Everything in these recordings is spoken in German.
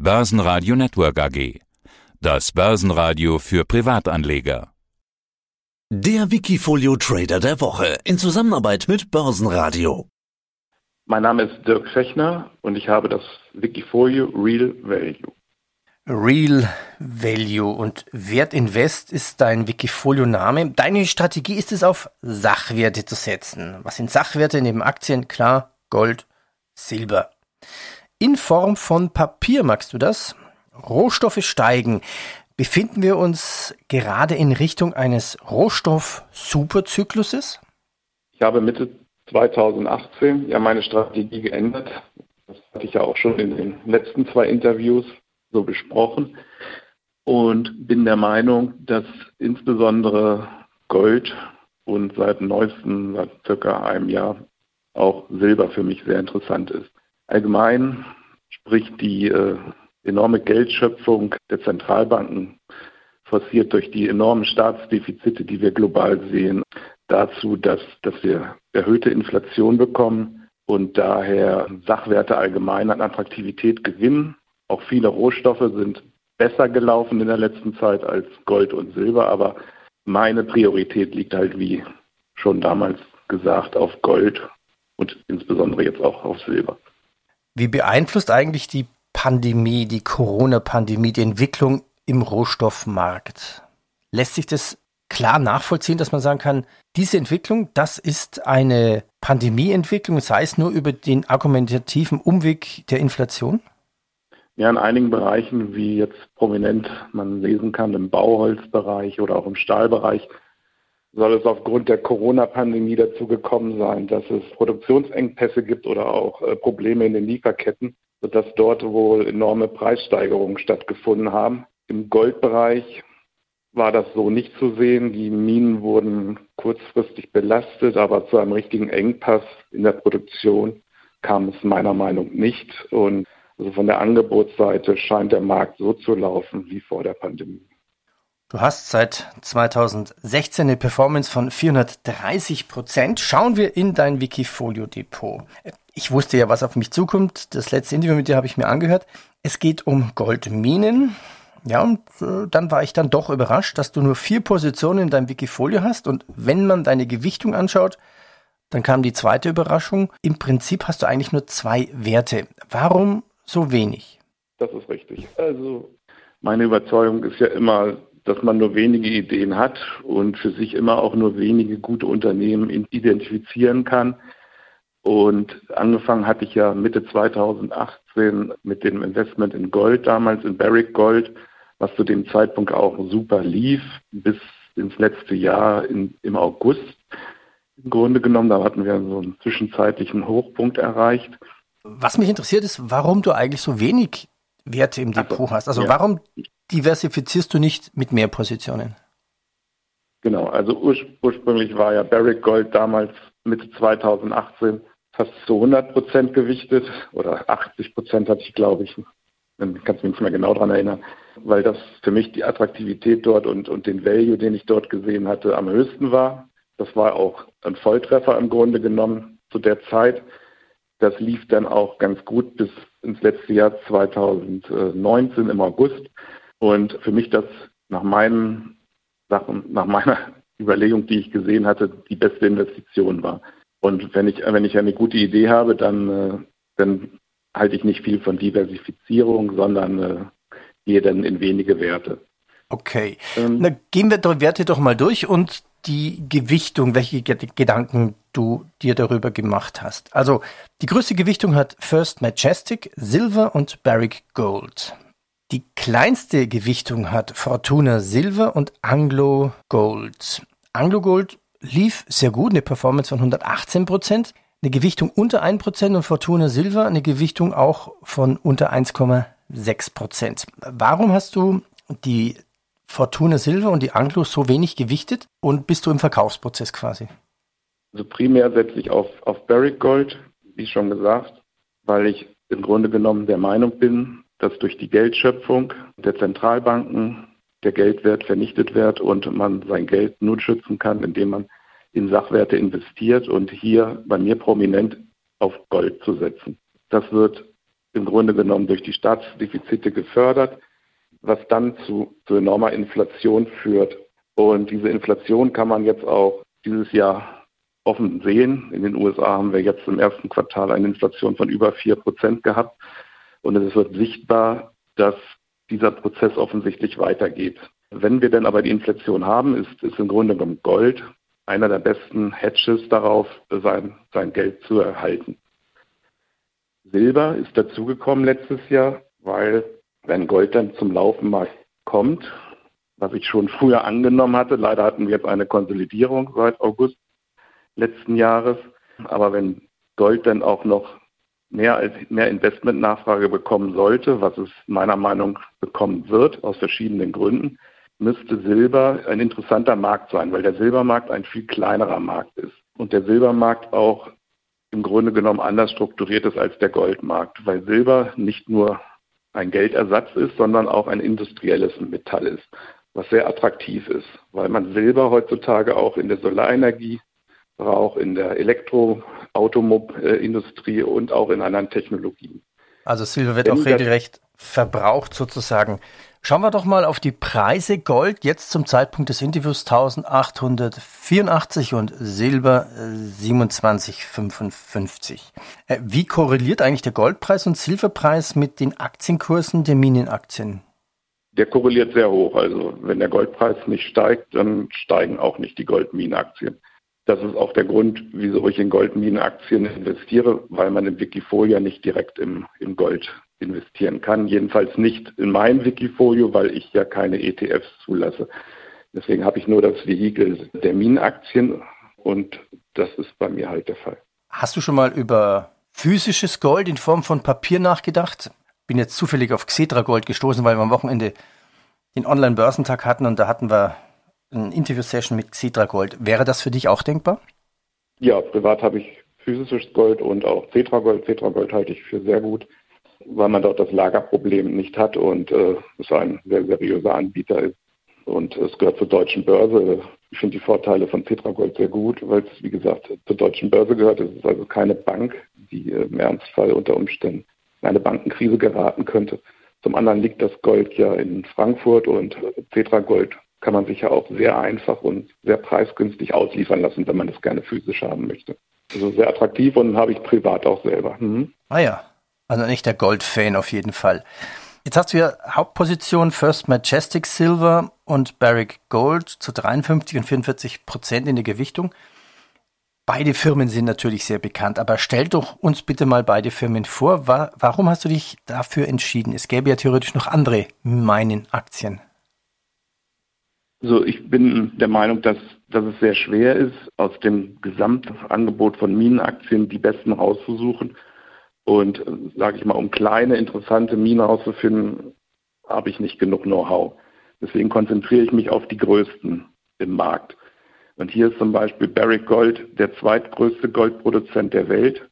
Börsenradio Network AG. Das Börsenradio für Privatanleger. Der Wikifolio Trader der Woche in Zusammenarbeit mit Börsenradio. Mein Name ist Dirk Fechner und ich habe das Wikifolio Real Value. Real Value und Wertinvest ist dein Wikifolio-Name. Deine Strategie ist es, auf Sachwerte zu setzen. Was sind Sachwerte neben Aktien? Klar, Gold, Silber in Form von Papier, magst du das? Rohstoffe steigen. Befinden wir uns gerade in Richtung eines Rohstoff-Superzykluses? Ich habe Mitte 2018 ja meine Strategie geändert. Das hatte ich ja auch schon in den letzten zwei Interviews so besprochen und bin der Meinung, dass insbesondere Gold und seit neuestem, seit circa einem Jahr, auch Silber für mich sehr interessant ist. Allgemein spricht die äh, enorme Geldschöpfung der Zentralbanken, forciert durch die enormen Staatsdefizite, die wir global sehen, dazu, dass, dass wir erhöhte Inflation bekommen und daher Sachwerte allgemein an Attraktivität gewinnen. Auch viele Rohstoffe sind besser gelaufen in der letzten Zeit als Gold und Silber, aber meine Priorität liegt halt, wie schon damals gesagt, auf Gold und insbesondere jetzt auch auf Silber. Wie beeinflusst eigentlich die Pandemie, die Corona-Pandemie, die Entwicklung im Rohstoffmarkt? Lässt sich das klar nachvollziehen, dass man sagen kann, diese Entwicklung, das ist eine Pandemieentwicklung, sei es nur über den argumentativen Umweg der Inflation? Ja, in einigen Bereichen, wie jetzt prominent man lesen kann, im Bauholzbereich oder auch im Stahlbereich, soll es aufgrund der Corona-Pandemie dazu gekommen sein, dass es Produktionsengpässe gibt oder auch äh, Probleme in den Lieferketten, sodass dort wohl enorme Preissteigerungen stattgefunden haben. Im Goldbereich war das so nicht zu sehen. Die Minen wurden kurzfristig belastet, aber zu einem richtigen Engpass in der Produktion kam es meiner Meinung nicht. Und also von der Angebotsseite scheint der Markt so zu laufen wie vor der Pandemie. Du hast seit 2016 eine Performance von 430 Prozent. Schauen wir in dein Wikifolio Depot. Ich wusste ja, was auf mich zukommt. Das letzte Interview mit dir habe ich mir angehört. Es geht um Goldminen. Ja, und äh, dann war ich dann doch überrascht, dass du nur vier Positionen in deinem Wikifolio hast. Und wenn man deine Gewichtung anschaut, dann kam die zweite Überraschung. Im Prinzip hast du eigentlich nur zwei Werte. Warum so wenig? Das ist richtig. Also meine Überzeugung ist ja immer, dass man nur wenige Ideen hat und für sich immer auch nur wenige gute Unternehmen identifizieren kann. Und angefangen hatte ich ja Mitte 2018 mit dem Investment in Gold damals, in Barrick Gold, was zu dem Zeitpunkt auch super lief, bis ins letzte Jahr in, im August. Im Grunde genommen, da hatten wir so einen zwischenzeitlichen Hochpunkt erreicht. Was mich interessiert ist, warum du eigentlich so wenig Werte im Depot also, hast. Also ja. warum diversifizierst du nicht mit mehr Positionen? Genau, also ur ursprünglich war ja Barrick Gold damals Mitte 2018 fast zu 100 Prozent gewichtet oder 80 Prozent hatte ich, glaube ich. Dann kannst du mich nicht mehr genau daran erinnern, weil das für mich die Attraktivität dort und, und den Value, den ich dort gesehen hatte, am höchsten war. Das war auch ein Volltreffer im Grunde genommen zu der Zeit. Das lief dann auch ganz gut bis ins letzte Jahr 2019 im August. Und für mich das nach meinen Sachen, nach meiner Überlegung, die ich gesehen hatte, die beste Investition war. Und wenn ich, wenn ich eine gute Idee habe, dann, äh, dann halte ich nicht viel von Diversifizierung, sondern äh, gehe dann in wenige Werte. Okay. Ähm, Na, gehen wir die Werte doch mal durch und die Gewichtung, welche Gedanken du dir darüber gemacht hast. Also die größte Gewichtung hat First Majestic, Silver und Barrick Gold. Die kleinste Gewichtung hat Fortuna Silver und Anglo Gold. Anglo Gold lief sehr gut, eine Performance von 118 Prozent, eine Gewichtung unter 1 Prozent und Fortuna Silver eine Gewichtung auch von unter 1,6 Prozent. Warum hast du die Fortuna Silver und die Anglo so wenig gewichtet und bist du im Verkaufsprozess quasi? Also primär setze ich auf, auf Barrick Gold, wie schon gesagt, weil ich im Grunde genommen der Meinung bin, dass durch die Geldschöpfung der Zentralbanken der Geldwert vernichtet wird und man sein Geld nur schützen kann, indem man in Sachwerte investiert und hier bei mir prominent auf Gold zu setzen. Das wird im Grunde genommen durch die Staatsdefizite gefördert, was dann zu, zu enormer Inflation führt. Und diese Inflation kann man jetzt auch dieses Jahr offen sehen. In den USA haben wir jetzt im ersten Quartal eine Inflation von über 4 Prozent gehabt. Und es wird sichtbar, dass dieser Prozess offensichtlich weitergeht. Wenn wir denn aber die Inflation haben, ist, ist im Grunde genommen Gold einer der besten Hedges darauf, sein, sein Geld zu erhalten. Silber ist dazugekommen letztes Jahr, weil wenn Gold dann zum Laufenmarkt kommt, was ich schon früher angenommen hatte, leider hatten wir jetzt eine Konsolidierung seit August letzten Jahres, aber wenn Gold dann auch noch mehr als mehr Investmentnachfrage bekommen sollte, was es meiner Meinung bekommen wird, aus verschiedenen Gründen, müsste Silber ein interessanter Markt sein, weil der Silbermarkt ein viel kleinerer Markt ist. Und der Silbermarkt auch im Grunde genommen anders strukturiert ist als der Goldmarkt, weil Silber nicht nur ein Geldersatz ist, sondern auch ein industrielles Metall ist, was sehr attraktiv ist, weil man Silber heutzutage auch in der Solarenergie braucht, in der Elektroautomobilindustrie und auch in anderen Technologien. Also Silber wird Wenn auch regelrecht verbraucht sozusagen. Schauen wir doch mal auf die Preise. Gold jetzt zum Zeitpunkt des Interviews 1884 und Silber 27,55. Äh, äh, wie korreliert eigentlich der Goldpreis und Silberpreis mit den Aktienkursen der Minenaktien? Der korreliert sehr hoch. Also wenn der Goldpreis nicht steigt, dann steigen auch nicht die Goldminenaktien. Das ist auch der Grund, wieso ich in Goldminenaktien investiere, weil man im Wikifolio nicht direkt im, im Gold investieren kann. Jedenfalls nicht in mein Wikifolio, weil ich ja keine ETFs zulasse. Deswegen habe ich nur das Vehikel der Minenaktien und das ist bei mir halt der Fall. Hast du schon mal über physisches Gold in Form von Papier nachgedacht? Bin jetzt zufällig auf Xetra Gold gestoßen, weil wir am Wochenende den Online-Börsentag hatten und da hatten wir eine Interview-Session mit Xetra Gold. Wäre das für dich auch denkbar? Ja, privat habe ich physisches Gold und auch Xetra Gold. Xetra Gold halte ich für sehr gut, weil man dort das Lagerproblem nicht hat und äh, es ein sehr seriöser Anbieter ist. Und es gehört zur deutschen Börse. Ich finde die Vorteile von Xetra Gold sehr gut, weil es, wie gesagt, zur deutschen Börse gehört. Es ist also keine Bank, die äh, im Ernstfall unter Umständen in eine Bankenkrise geraten könnte. Zum anderen liegt das Gold ja in Frankfurt und Xetra Gold kann man sich ja auch sehr einfach und sehr preisgünstig ausliefern lassen, wenn man das gerne physisch haben möchte. Also sehr attraktiv und habe ich privat auch selber. Mhm. Ah ja, also nicht der Gold-Fan auf jeden Fall. Jetzt hast du ja Hauptposition First Majestic Silver und Barrick Gold zu 53 und 44 Prozent in der Gewichtung. Beide Firmen sind natürlich sehr bekannt, aber stell doch uns bitte mal beide Firmen vor. Warum hast du dich dafür entschieden? Es gäbe ja theoretisch noch andere Minenaktien. Also ich bin der Meinung, dass, dass es sehr schwer ist, aus dem Gesamtangebot von Minenaktien die besten rauszusuchen. Und sage ich mal, um kleine, interessante Minen rauszufinden, habe ich nicht genug Know-how. Deswegen konzentriere ich mich auf die größten im Markt. Und hier ist zum Beispiel Barrick Gold der zweitgrößte Goldproduzent der Welt.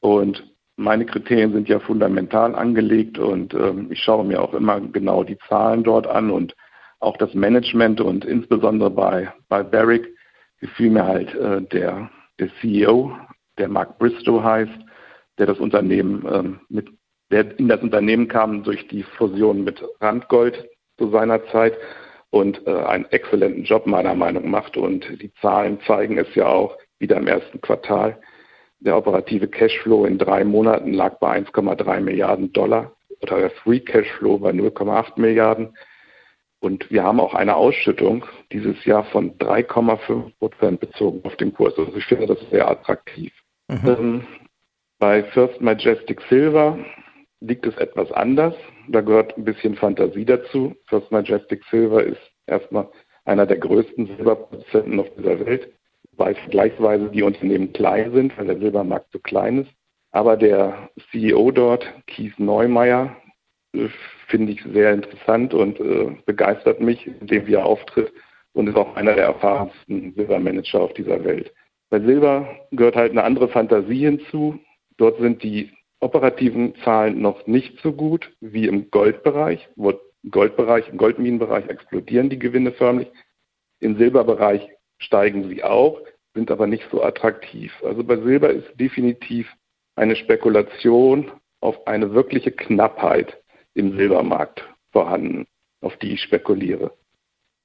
Und meine Kriterien sind ja fundamental angelegt und ähm, ich schaue mir auch immer genau die Zahlen dort an und auch das Management und insbesondere bei, bei Barrick gefiel mir halt äh, der, der CEO, der Mark Bristow heißt, der das Unternehmen ähm, mit, der in das Unternehmen kam durch die Fusion mit Randgold zu seiner Zeit und äh, einen exzellenten Job meiner Meinung nach macht und die Zahlen zeigen es ja auch wieder im ersten Quartal. Der operative Cashflow in drei Monaten lag bei 1,3 Milliarden Dollar oder der Free Cashflow bei 0,8 Milliarden. Und wir haben auch eine Ausschüttung dieses Jahr von 3,5 Prozent bezogen auf den Kurs. Also ich finde das sehr attraktiv. Mhm. Ähm, bei First Majestic Silver liegt es etwas anders. Da gehört ein bisschen Fantasie dazu. First Majestic Silver ist erstmal einer der größten Silberproduzenten auf dieser Welt, weil vergleichsweise die Unternehmen klein sind, weil der Silbermarkt so klein ist. Aber der CEO dort, Keith Neumeier, finde ich sehr interessant und äh, begeistert mich, indem wie er auftritt und ist auch einer der erfahrensten Silbermanager auf dieser Welt. Bei Silber gehört halt eine andere Fantasie hinzu. Dort sind die operativen Zahlen noch nicht so gut wie im Goldbereich. Wo Goldbereich, im Goldminenbereich explodieren die Gewinne förmlich. Im Silberbereich steigen sie auch, sind aber nicht so attraktiv. Also bei Silber ist definitiv eine Spekulation auf eine wirkliche Knappheit im Silbermarkt vorhanden, auf die ich spekuliere,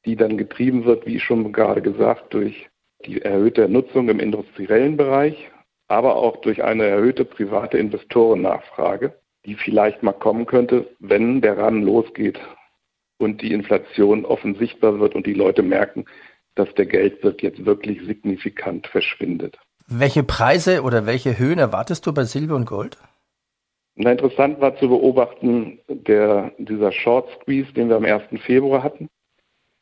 die dann getrieben wird, wie schon gerade gesagt, durch die erhöhte Nutzung im industriellen Bereich, aber auch durch eine erhöhte private Investorennachfrage, die vielleicht mal kommen könnte, wenn der Run losgeht und die Inflation offen sichtbar wird und die Leute merken, dass der Geldwirt jetzt wirklich signifikant verschwindet. Welche Preise oder welche Höhen erwartest du bei Silber und Gold? Na, interessant war zu beobachten, der, dieser Short Squeeze, den wir am 1. Februar hatten,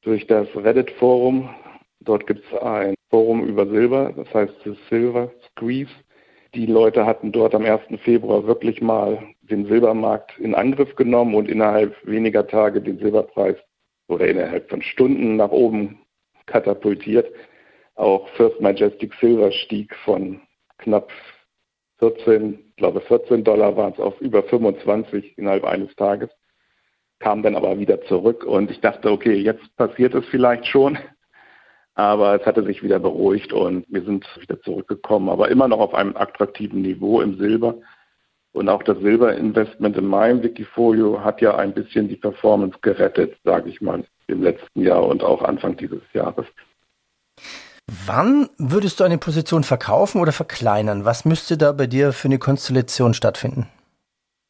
durch das Reddit-Forum. Dort gibt es ein Forum über Silber, das heißt das Silver Squeeze. Die Leute hatten dort am 1. Februar wirklich mal den Silbermarkt in Angriff genommen und innerhalb weniger Tage den Silberpreis oder innerhalb von Stunden nach oben katapultiert. Auch First Majestic Silver stieg von knapp 14, ich glaube 14 Dollar waren es auf über 25 innerhalb eines Tages, kam dann aber wieder zurück und ich dachte, okay, jetzt passiert es vielleicht schon, aber es hatte sich wieder beruhigt und wir sind wieder zurückgekommen, aber immer noch auf einem attraktiven Niveau im Silber. Und auch das Silberinvestment in meinem Wikifolio hat ja ein bisschen die Performance gerettet, sage ich mal, im letzten Jahr und auch Anfang dieses Jahres. Wann würdest du eine Position verkaufen oder verkleinern? Was müsste da bei dir für eine Konstellation stattfinden?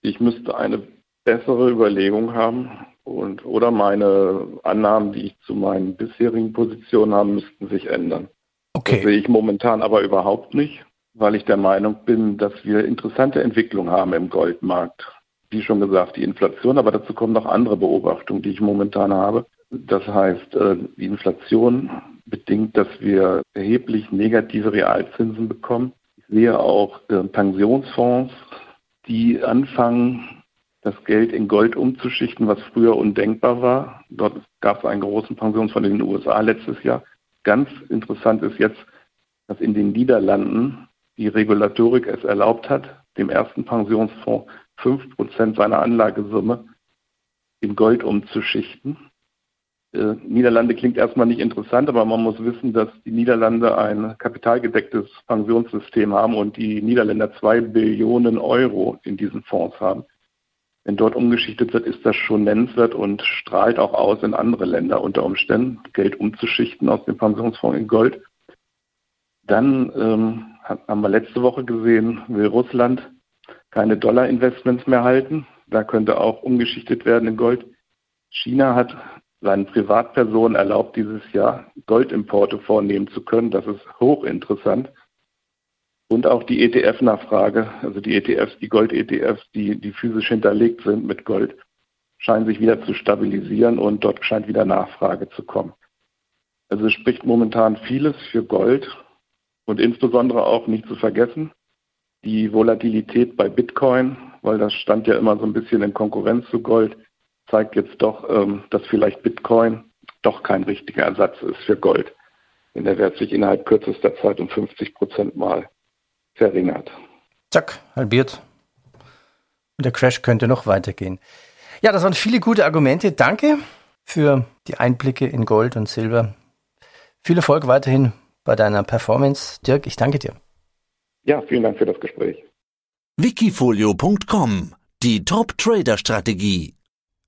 Ich müsste eine bessere Überlegung haben und oder meine Annahmen, die ich zu meinen bisherigen Positionen habe, müssten sich ändern. Okay. Das sehe ich momentan aber überhaupt nicht, weil ich der Meinung bin, dass wir interessante Entwicklungen haben im Goldmarkt. Wie schon gesagt, die Inflation, aber dazu kommen noch andere Beobachtungen, die ich momentan habe. Das heißt, äh, die Inflation bedingt, dass wir erheblich negative Realzinsen bekommen. Ich sehe auch äh, Pensionsfonds, die anfangen, das Geld in Gold umzuschichten, was früher undenkbar war. Dort gab es einen großen Pensionsfonds in den USA letztes Jahr. Ganz interessant ist jetzt, dass in den Niederlanden die Regulatorik es erlaubt hat, dem ersten Pensionsfonds 5% seiner Anlagesumme in Gold umzuschichten. Äh, Niederlande klingt erstmal nicht interessant, aber man muss wissen, dass die Niederlande ein kapitalgedecktes Pensionssystem haben und die Niederländer zwei Billionen Euro in diesen Fonds haben. Wenn dort umgeschichtet wird, ist das schon nennenswert und strahlt auch aus in andere Länder unter Umständen, Geld umzuschichten aus dem Pensionsfonds in Gold. Dann ähm, haben wir letzte Woche gesehen, will Russland keine Dollar-Investments mehr halten. Da könnte auch umgeschichtet werden in Gold. China hat seinen Privatpersonen erlaubt, dieses Jahr Goldimporte vornehmen zu können. Das ist hochinteressant. Und auch die ETF-Nachfrage, also die ETFs, die Gold-ETFs, die, die physisch hinterlegt sind mit Gold, scheinen sich wieder zu stabilisieren und dort scheint wieder Nachfrage zu kommen. Also es spricht momentan vieles für Gold und insbesondere auch nicht zu vergessen, die Volatilität bei Bitcoin, weil das stand ja immer so ein bisschen in Konkurrenz zu Gold, zeigt jetzt doch, ähm, dass vielleicht Bitcoin doch kein richtiger Ersatz ist für Gold. Denn der Wert sich innerhalb kürzester Zeit um 50 Prozent mal verringert. Zack, halbiert. Und der Crash könnte noch weitergehen. Ja, das waren viele gute Argumente. Danke für die Einblicke in Gold und Silber. Viel Erfolg weiterhin bei deiner Performance. Dirk, ich danke dir. Ja, vielen Dank für das Gespräch. Wikifolio.com Die Top-Trader-Strategie